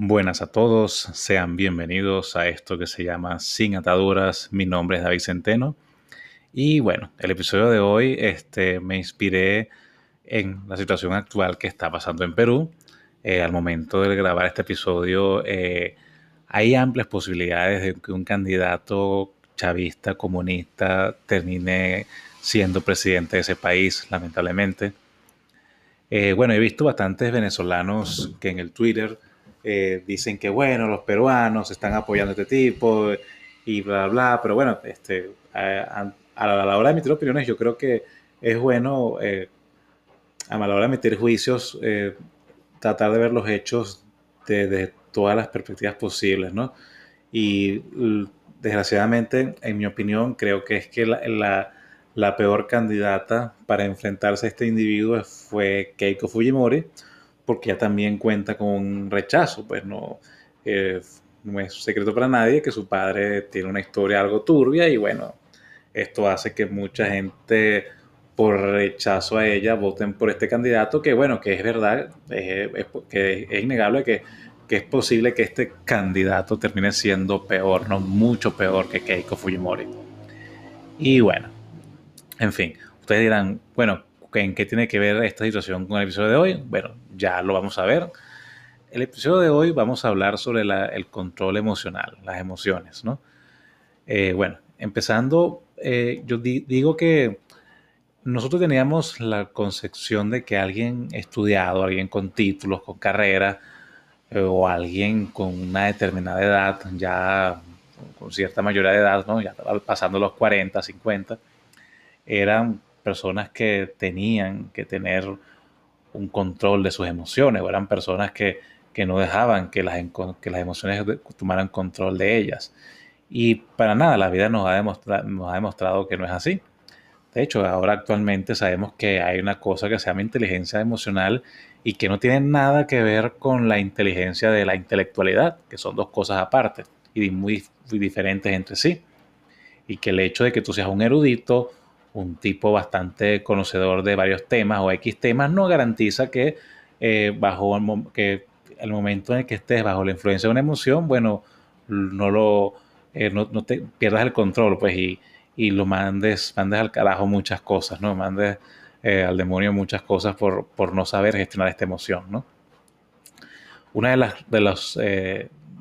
Buenas a todos, sean bienvenidos a esto que se llama Sin Ataduras. Mi nombre es David Centeno. Y bueno, el episodio de hoy este, me inspiré en la situación actual que está pasando en Perú. Eh, al momento de grabar este episodio, eh, hay amplias posibilidades de que un candidato chavista, comunista, termine siendo presidente de ese país, lamentablemente. Eh, bueno, he visto bastantes venezolanos que en el Twitter eh, dicen que bueno, los peruanos están apoyando a este tipo y bla, bla, pero bueno, este, a, la hora de emitir opiniones yo creo que es bueno, eh, a la hora de emitir juicios, eh, tratar de ver los hechos desde todas las perspectivas posibles, ¿no? Y desgraciadamente, en mi opinión, creo que es que la, la peor candidata para enfrentarse a este individuo fue Keiko Fujimori, porque ya también cuenta con un rechazo, pues no, no es secreto para nadie que su padre tiene una historia algo turbia y bueno, esto hace que mucha gente por rechazo a ella voten por este candidato, que bueno, que es verdad, es, que es innegable que, que, es posible que este candidato termine siendo peor, no mucho peor que Keiko Fujimori. Y bueno, en fin, ustedes dirán, bueno, ¿En qué tiene que ver esta situación con el episodio de hoy? Bueno, ya lo vamos a ver. El episodio de hoy vamos a hablar sobre el control emocional, las emociones, ¿no? Eh, bueno, empezando, eh, yo digo que nosotros teníamos la concepción de que alguien estudiado, alguien con títulos, con carrera, eh, o alguien con una determinada edad, ya con cierta mayoría de edad, ¿no? ya pasando los 40, 50, eran personas que tenían que tener un control de sus emociones, o eran personas que, no dejaban que las, que las emociones tomaran control de ellas. Y para nada, la vida nos ha, demostrado, nos ha demostrado que no es así. De hecho, ahora actualmente sabemos que hay una cosa que se llama inteligencia emocional y que no tiene nada que ver con la inteligencia de la intelectualidad, que son dos cosas aparte y muy, muy diferentes entre sí. Y que el hecho de que tú seas un erudito un tipo bastante conocedor de varios temas o X temas no garantiza que eh, bajo que el momento en el que estés bajo la influencia de una emoción, bueno, no lo eh, no, te pierdas el control, pues, y, y, lo mandes, mandes al carajo muchas cosas, ¿no? Mandes eh, al demonio muchas cosas por, por, no saber gestionar esta emoción, ¿no? Una de las de los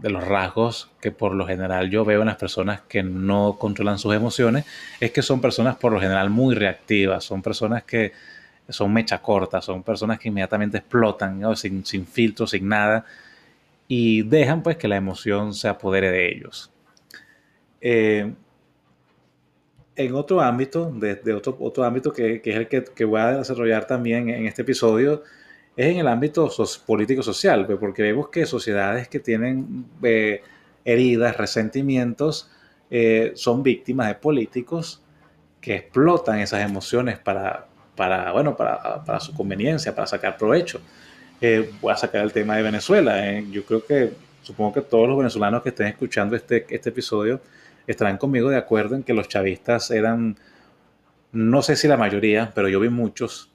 de los rasgos que por lo general yo veo en las personas que no controlan sus emociones es que son personas por lo general muy reactivas, son personas que son mecha corta, son personas que inmediatamente explotan sin, sin filtro, sin nada y dejan pues que la emoción se apodere de ellos. Eh, en otro ámbito, de, otro, otro ámbito que, que es el que, que, voy a desarrollar también en este episodio, es en el ámbito político-social, pues, porque vemos que sociedades que tienen eh, heridas, resentimientos, eh, son víctimas de políticos que explotan esas emociones para, para, bueno, para, su conveniencia, para sacar provecho. Eh, voy a sacar el tema de Venezuela. yo creo que, supongo que todos los venezolanos que estén escuchando este, este episodio estarán conmigo de acuerdo en que los chavistas eran, no sé si la mayoría, pero yo vi muchos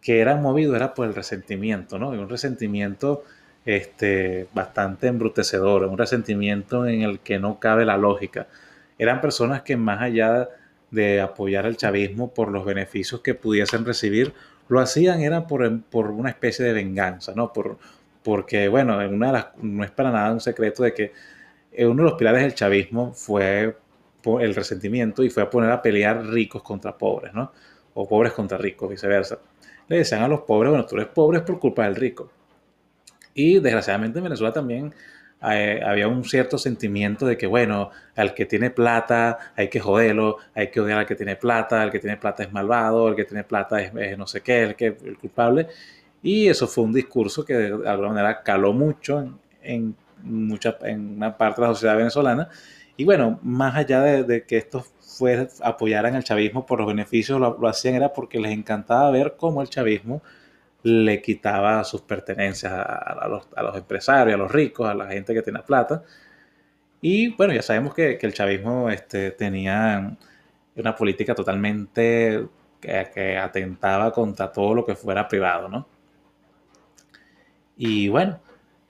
que eran movidos era por el resentimiento, ¿no? Y un resentimiento este, bastante embrutecedor, un resentimiento en el que no cabe la lógica. Eran personas que más allá de apoyar al chavismo por los beneficios que pudiesen recibir, lo hacían era por, una especie de venganza, ¿no? Por, porque, bueno, una de las, no es para nada un secreto de que uno de los pilares del chavismo fue el resentimiento y fue a poner a pelear ricos contra pobres, ¿no? O pobres contra ricos, viceversa le decían a los pobres, bueno, tú eres pobre por culpa del rico. Y desgraciadamente en Venezuela también eh, había un cierto sentimiento de que, bueno, al que tiene plata hay que joderlo, hay que odiar al que tiene plata, el que tiene plata es malvado, el que tiene plata es, no sé qué, el que el culpable. Y eso fue un discurso que de alguna manera caló mucho en, mucha, en una parte de la sociedad venezolana. Y bueno, más allá de, que esto fue, apoyaran al chavismo por los beneficios, lo, hacían era porque les encantaba ver cómo el chavismo le quitaba sus pertenencias a, los, empresarios, a los ricos, a la gente que tenía plata. Y bueno, ya sabemos que, el chavismo este, tenía una política totalmente que, atentaba contra todo lo que fuera privado, ¿no? Y bueno,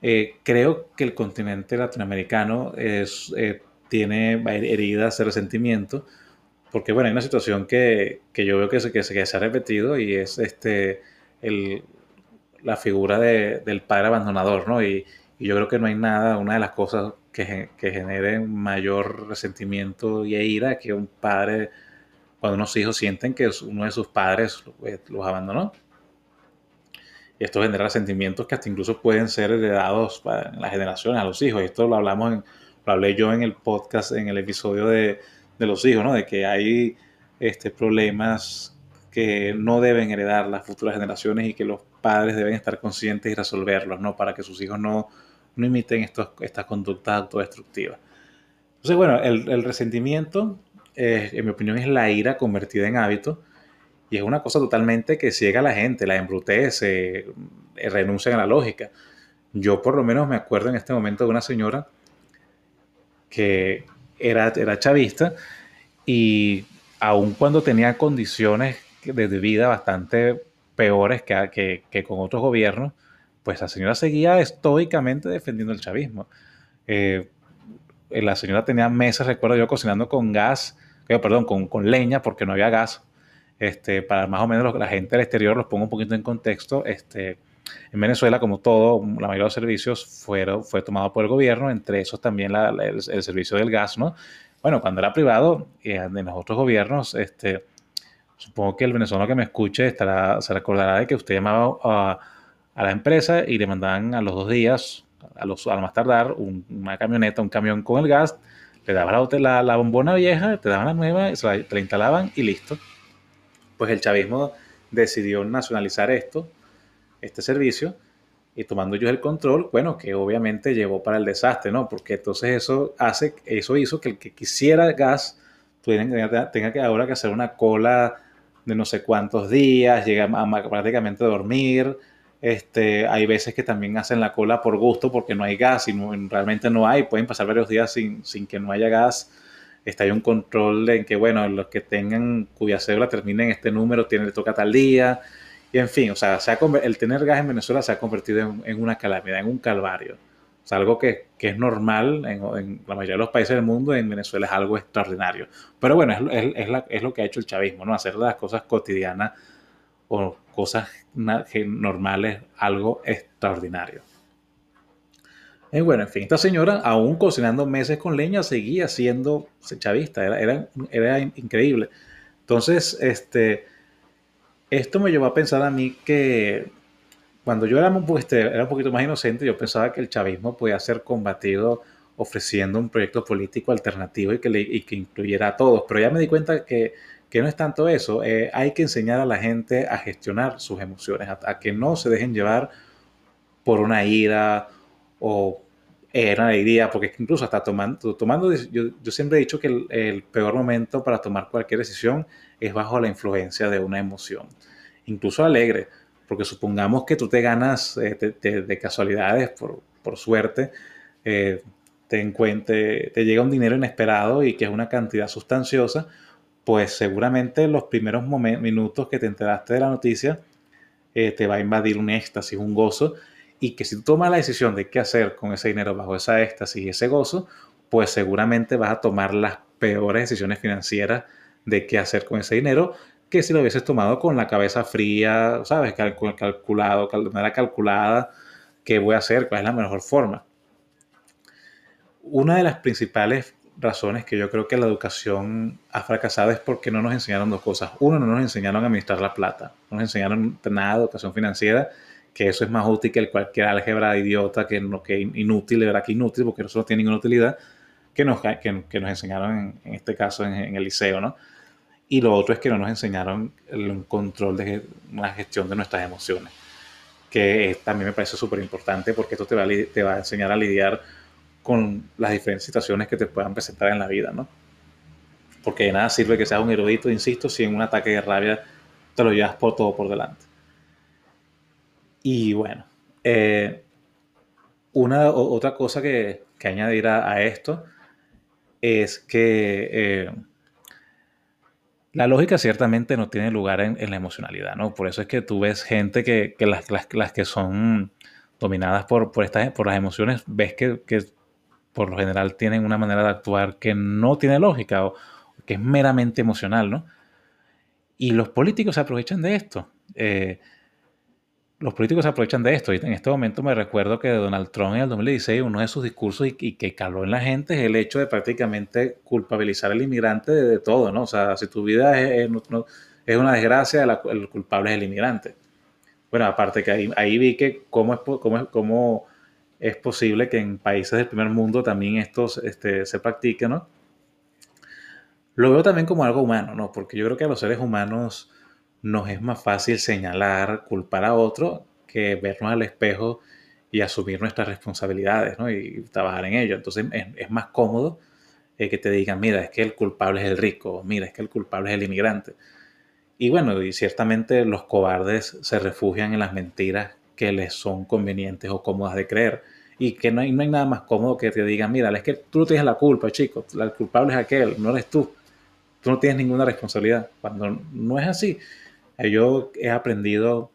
Eh, creo que el continente latinoamericano es, eh, tiene heridas de resentimiento, porque bueno, hay una situación que, que yo veo que se, que, se, ha repetido y es este, el, la figura de, del padre abandonador, ¿no? Y, y, yo creo que no hay nada, una de las cosas que, que genere mayor resentimiento y ira que un padre, cuando unos hijos sienten que uno de sus padres los abandonó. Y esto genera sentimientos que hasta incluso pueden ser heredados en las generaciones a los hijos. Esto lo hablamos, en, lo hablé yo en el podcast, en el episodio de, de los hijos, ¿no? De que hay este, problemas que no deben heredar las futuras generaciones y que los padres deben estar conscientes y resolverlos, ¿no? Para que sus hijos no, no imiten estos, estas conductas autodestructivas. Entonces, bueno, el, el resentimiento, eh, en mi opinión, es la ira convertida en hábito y es una cosa totalmente que ciega a la gente, la embrutece, eh, renuncia a la lógica. Yo por lo menos me acuerdo en este momento de una señora que era, era chavista y aun cuando tenía condiciones de vida bastante peores que, que, con otros gobiernos, pues la señora seguía estoicamente defendiendo el chavismo. Eh, la señora tenía meses, recuerdo yo, cocinando con gas, eh, perdón, con, con leña, porque no había gas este, para más o menos la gente del exterior, los pongo un poquito en contexto, este, en Venezuela, como todo, la mayoría de los servicios fueron, fue tomado por el gobierno, entre esos también la, el, el, servicio del gas, ¿no? Bueno, cuando era privado, y en los otros gobiernos, este, supongo que el venezolano que me escuche estará, se recordará de que usted llamaba a, a la empresa y le mandaban a los dos días, a los, al más tardar, un, una camioneta, un camión con el gas, le daban la, la, la bombona vieja, te daban la nueva, se la, te la instalaban y listo pues el chavismo decidió nacionalizar esto, este servicio, y tomando ellos el control, bueno, que obviamente llevó para el desastre, ¿no? Porque entonces eso hace, eso hizo que el que quisiera gas tenga, tenga que ahora que hacer una cola de no sé cuántos días, llega a, prácticamente a dormir. Este, hay veces que también hacen la cola por gusto porque no hay gas y no, realmente no hay, pueden pasar varios días sin, sin que no haya gas está ahí un control en que, bueno, los que tengan cuya cédula termine en este número, tiene, le toca tal día. Y en fin, o sea, se ha, el tener gas en Venezuela se ha convertido en, una calamidad, en un calvario. O sea, algo que, que es normal en, en, la mayoría de los países del mundo, en Venezuela es algo extraordinario. Pero bueno, es, es, es, es lo que ha hecho el chavismo, ¿no? Hacer las cosas cotidianas o cosas normales algo extraordinario. Y bueno, en fin, esta señora, aún cocinando meses con leña, seguía siendo chavista, era, era, era increíble. Entonces, este, esto me llevó a pensar a mí que cuando yo era un, este, era un poquito más inocente, yo pensaba que el chavismo podía ser combatido ofreciendo un proyecto político alternativo y que, incluyera a todos. Pero ya me di cuenta que, que no es tanto eso. Eh, hay que enseñar a la gente a gestionar sus emociones, a, a que no se dejen llevar por una ira o era alegría, porque incluso hasta tomando, tomando yo, yo siempre he dicho que el, peor momento para tomar cualquier decisión es bajo la influencia de una emoción, incluso alegre, porque supongamos que tú te ganas eh, de casualidades, por, por suerte, eh, te, encuentre, te llega un dinero inesperado y que es una cantidad sustanciosa, pues seguramente los primeros minutos que te enteraste de la noticia eh, te va a invadir un éxtasis, un gozo, y que si tú tomas la decisión de qué hacer con ese dinero bajo esa éxtasis y ese gozo, pues seguramente vas a tomar las peores decisiones financieras de qué hacer con ese dinero que si lo hubieses tomado con la cabeza fría, ¿sabes? calculado, de manera calculada, qué voy a hacer, cuál es la mejor forma. Una de las principales razones que yo creo que la educación ha fracasado es porque no nos enseñaron dos cosas. Uno, no nos enseñaron a administrar la plata, no nos enseñaron nada de educación financiera que eso es más útil que cualquier álgebra idiota, que, que inútil, de verdad que inútil, porque eso no tiene ninguna utilidad, que nos, que, nos enseñaron en, este caso en, el liceo, ¿no? Y lo otro es que no nos enseñaron el control de una gestión de nuestras emociones, que también me parece súper importante porque esto te va, a, te va a enseñar a lidiar con las diferentes situaciones que te puedan presentar en la vida, ¿no? Porque de nada sirve que seas un erudito, insisto, si en un ataque de rabia te lo llevas por todo por delante. Y bueno, eh, una o, otra cosa que, que añadir a, esto es que eh, la lógica ciertamente no tiene lugar en, la emocionalidad, ¿no? Por eso es que tú ves gente que, que las, las, las, que son dominadas por, por, estas, por las emociones, ves que, que, por lo general tienen una manera de actuar que no tiene lógica o que es meramente emocional, ¿no? Y los políticos se aprovechan de esto. Eh, los políticos se aprovechan de esto. Y en este momento me recuerdo que Donald Trump en el 2016, uno de sus discursos y, que caló en la gente es el hecho de prácticamente culpabilizar al inmigrante de, todo, ¿no? O sea, si tu vida es, una desgracia, el culpable es el inmigrante. Bueno, aparte que ahí, vi que cómo es, cómo, es, cómo es posible que en países del primer mundo también esto este, se practique, ¿no? Lo veo también como algo humano, ¿no? Porque yo creo que los seres humanos nos es más fácil señalar, culpar a otro, que vernos al espejo y asumir nuestras responsabilidades, ¿no? Y trabajar en ello. Entonces es, más cómodo eh, que te digan, mira, es que el culpable es el rico, mira, es que el culpable es el inmigrante. Y bueno, y ciertamente los cobardes se refugian en las mentiras que les son convenientes o cómodas de creer. Y que no hay, nada más cómodo que te digan, mira, es que tú no tienes la culpa, chico, el culpable es aquel, no eres tú. Tú no tienes ninguna responsabilidad. Cuando no es así, yo he aprendido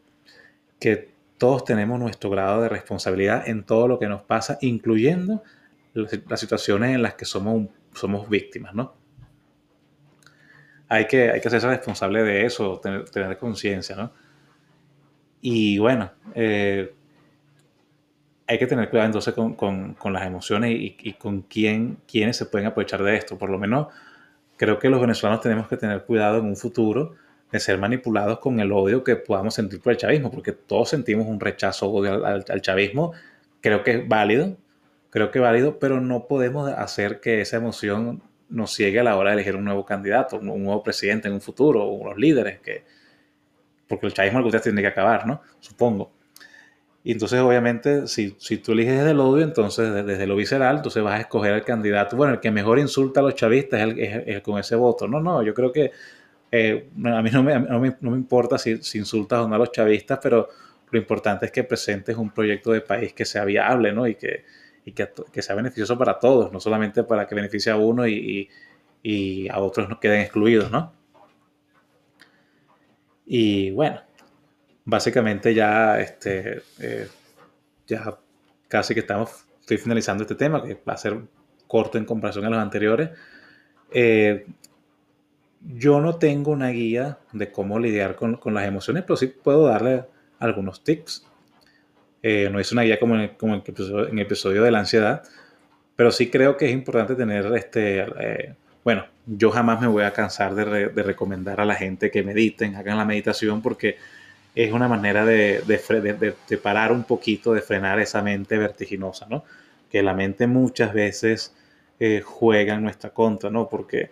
que todos tenemos nuestro grado de responsabilidad en todo lo que nos pasa, incluyendo las situaciones en las que somos, somos víctimas, ¿no? Hay que, hay que hacerse responsable de eso, tener, conciencia, ¿no? Y bueno, eh, hay que tener cuidado entonces con, las emociones y, con quién, quiénes se pueden aprovechar de esto. Por lo menos creo que los venezolanos tenemos que tener cuidado en un futuro de ser manipulados con el odio que podamos sentir por el chavismo, porque todos sentimos un rechazo al, chavismo. Creo que es válido, creo que es válido, pero no podemos hacer que esa emoción nos ciegue a la hora de elegir un nuevo candidato, un nuevo presidente en un futuro, unos líderes, que, porque el chavismo algún día tiene que acabar, ¿no? Supongo. Y entonces, obviamente, si, si tú eliges desde el odio, entonces desde, lo visceral, entonces vas a escoger al candidato, bueno, el que mejor insulta a los chavistas es, el, con ese voto. No, no, yo creo que eh, a mí no me, no me, no me importa si, si, insultas o no a los chavistas, pero lo importante es que presentes un proyecto de país que sea viable, ¿no? Y que, y que, que sea beneficioso para todos, no solamente para que beneficie a uno y, y, a otros no queden excluidos, ¿no? Y bueno, básicamente ya, este, eh, ya casi que estamos, estoy finalizando este tema, que va a ser corto en comparación a los anteriores. Eh, yo no tengo una guía de cómo lidiar con, con, las emociones, pero sí puedo darle algunos tips. Eh, no es una guía como, en, en, el episodio de la ansiedad, pero sí creo que es importante tener este... Eh, bueno, yo jamás me voy a cansar de, de, recomendar a la gente que mediten, hagan la meditación, porque es una manera de, de, parar un poquito, de frenar esa mente vertiginosa, ¿no? Que la mente muchas veces eh, juega en nuestra contra, ¿no? Porque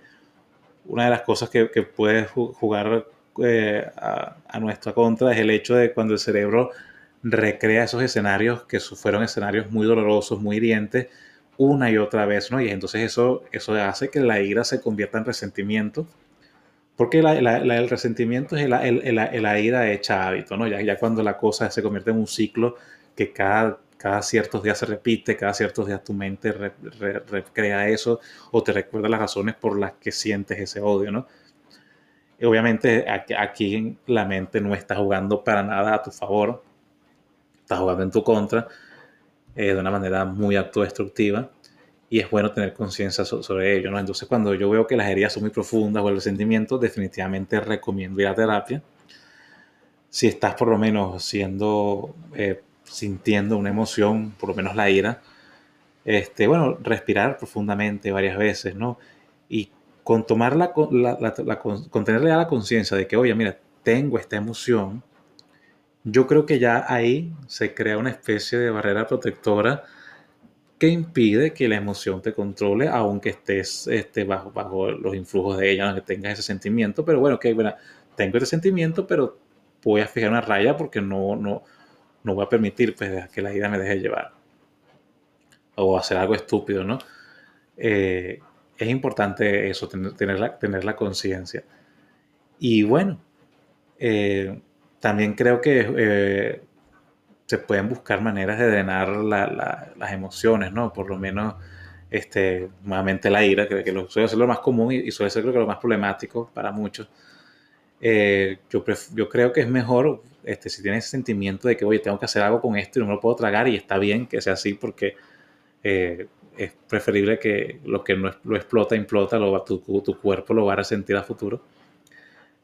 una de las cosas que, que puede jugar eh, a, nuestra contra es el hecho de cuando el cerebro recrea esos escenarios que fueron escenarios muy dolorosos, muy hirientes, una y otra vez, ¿no? Y entonces eso, eso hace que la ira se convierta en resentimiento, porque el resentimiento es la, ira hecha hábito, ¿no? Ya, ya cuando la cosa se convierte en un ciclo que cada cada ciertos días se repite, cada ciertos días tu mente recrea eso o te recuerda las razones por las que sientes ese odio, ¿no? Y obviamente aquí, la mente no está jugando para nada a tu favor, está jugando en tu contra eh, de una manera muy autodestructiva y es bueno tener conciencia sobre ello, ¿no? Entonces cuando yo veo que las heridas son muy profundas o el resentimiento, definitivamente recomiendo ir a terapia. Si estás por lo menos siendo... Eh, sintiendo una emoción, por lo menos la ira, este, bueno, respirar profundamente varias veces, ¿no? Y con tomar la, la, con tenerle a la conciencia de que, oye, mira, tengo esta emoción, yo creo que ya ahí se crea una especie de barrera protectora que impide que la emoción te controle, aunque estés este, bajo, bajo los influjos de ella, que tengas ese sentimiento, pero bueno, que bueno, tengo ese sentimiento, pero voy a fijar una raya porque no, no, no voy a permitir pues, que la ira me deje llevar o hacer algo estúpido, ¿no? Eh, es importante eso, tener, la, tener la conciencia. Y bueno, eh, también creo que eh, se pueden buscar maneras de drenar las emociones, ¿no? Por lo menos, este, nuevamente la ira, que, que suele ser lo más común y, suele ser creo que lo más problemático para muchos. Eh, yo, yo creo que es mejor, este, si tienes ese sentimiento de que, oye, tengo que hacer algo con esto y no me lo puedo tragar y está bien que sea así porque eh, es preferible que lo que no lo explota, implota, lo, tu, tu cuerpo lo va a resentir a futuro.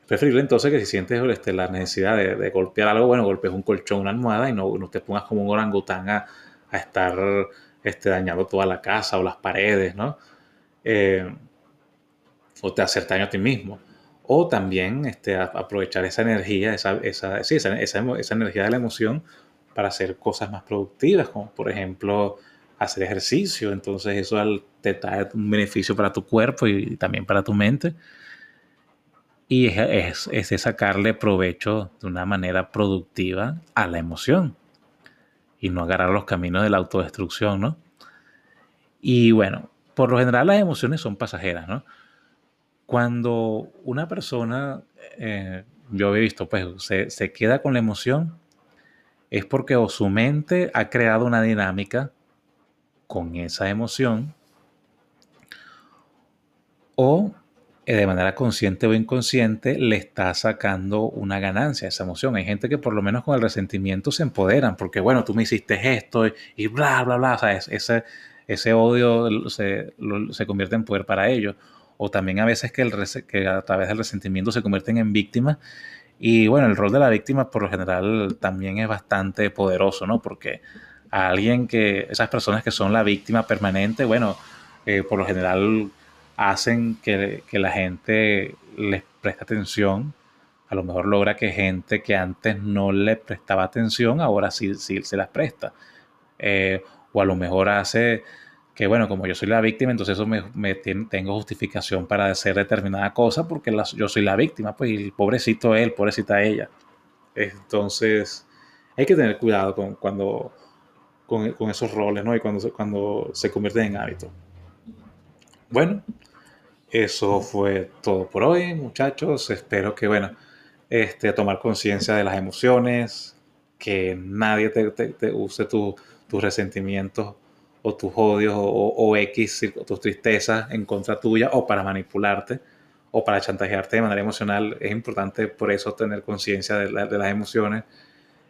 Es preferible entonces que si sientes este, la necesidad de, golpear algo, bueno, golpees un colchón, una almohada y no, no te pongas como un orangután a, a estar este, dañando toda la casa o las paredes, ¿no? Eh, o te hacer daño a ti mismo. O también este, aprovechar esa energía, esa, esa, sí, esa, esa, energía de la emoción para hacer cosas más productivas, como por ejemplo hacer ejercicio. Entonces eso te trae un beneficio para tu cuerpo y también para tu mente. Y es, es, es sacarle provecho de una manera productiva a la emoción y no agarrar los caminos de la autodestrucción, ¿no? Y bueno, por lo general las emociones son pasajeras, ¿no? Cuando una persona, eh, yo he visto, pues se, se queda con la emoción, es porque o su mente ha creado una dinámica con esa emoción, o eh, de manera consciente o inconsciente le está sacando una ganancia a esa emoción. Hay gente que por lo menos con el resentimiento se empoderan, porque bueno, tú me hiciste esto y, bla, bla, bla, o sea, ese, ese odio se, se convierte en poder para ellos o también a veces que, el, que a través del resentimiento se convierten en víctimas. Y bueno, el rol de la víctima por lo general también es bastante poderoso, ¿no? Porque a alguien que, esas personas que son la víctima permanente, bueno, eh, por lo general hacen que, que, la gente les preste atención. A lo mejor logra que gente que antes no le prestaba atención, ahora sí, sí se las presta. Eh, o a lo mejor hace que bueno, como yo soy la víctima, entonces eso me, tengo justificación para hacer determinada cosa porque yo soy la víctima, pues el pobrecito él, pobrecita ella. Entonces hay que tener cuidado con, cuando, con, esos roles, ¿no? Y cuando, cuando se convierten en hábitos. Bueno, eso fue todo por hoy, muchachos. Espero que, bueno, este, tomar conciencia de las emociones, que nadie te, use tus resentimientos o tus odios o, o, X, tus tristezas en contra tuya o para manipularte o para chantajearte de manera emocional. Es importante por eso tener conciencia de, las emociones.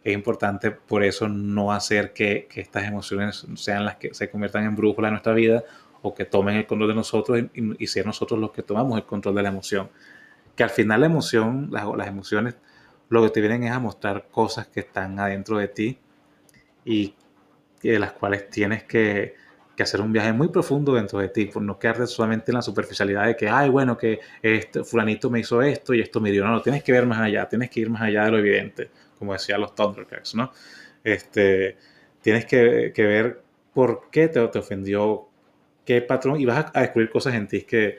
Es importante por eso no hacer que, que, estas emociones sean las que se conviertan en brújula en nuestra vida o que tomen el control de nosotros y, y sean nosotros los que tomamos el control de la emoción. Que al final la emoción, las, las emociones, lo que te vienen es a mostrar cosas que están adentro de ti y de las cuales tienes que, hacer un viaje muy profundo dentro de ti, por no quedarte solamente en la superficialidad de que, ay, bueno, que este fulanito me hizo esto y esto me dio. No, no, tienes que ver más allá, tienes que ir más allá de lo evidente, como decían los Thundercats, ¿no? Este, tienes que, ver por qué te, te, ofendió, qué patrón, y vas a, descubrir cosas en ti que,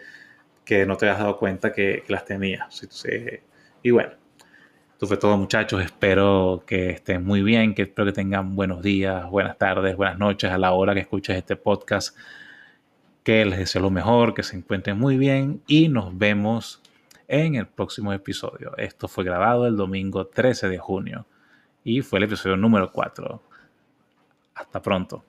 que no te has dado cuenta que, las tenías. Y bueno, esto fue todo muchachos, espero que estén muy bien, que espero que tengan buenos días, buenas tardes, buenas noches a la hora que escuches este podcast. Que les deseo lo mejor, que se encuentren muy bien y nos vemos en el próximo episodio. Esto fue grabado el domingo 13 de junio y fue el episodio número 4. Hasta pronto.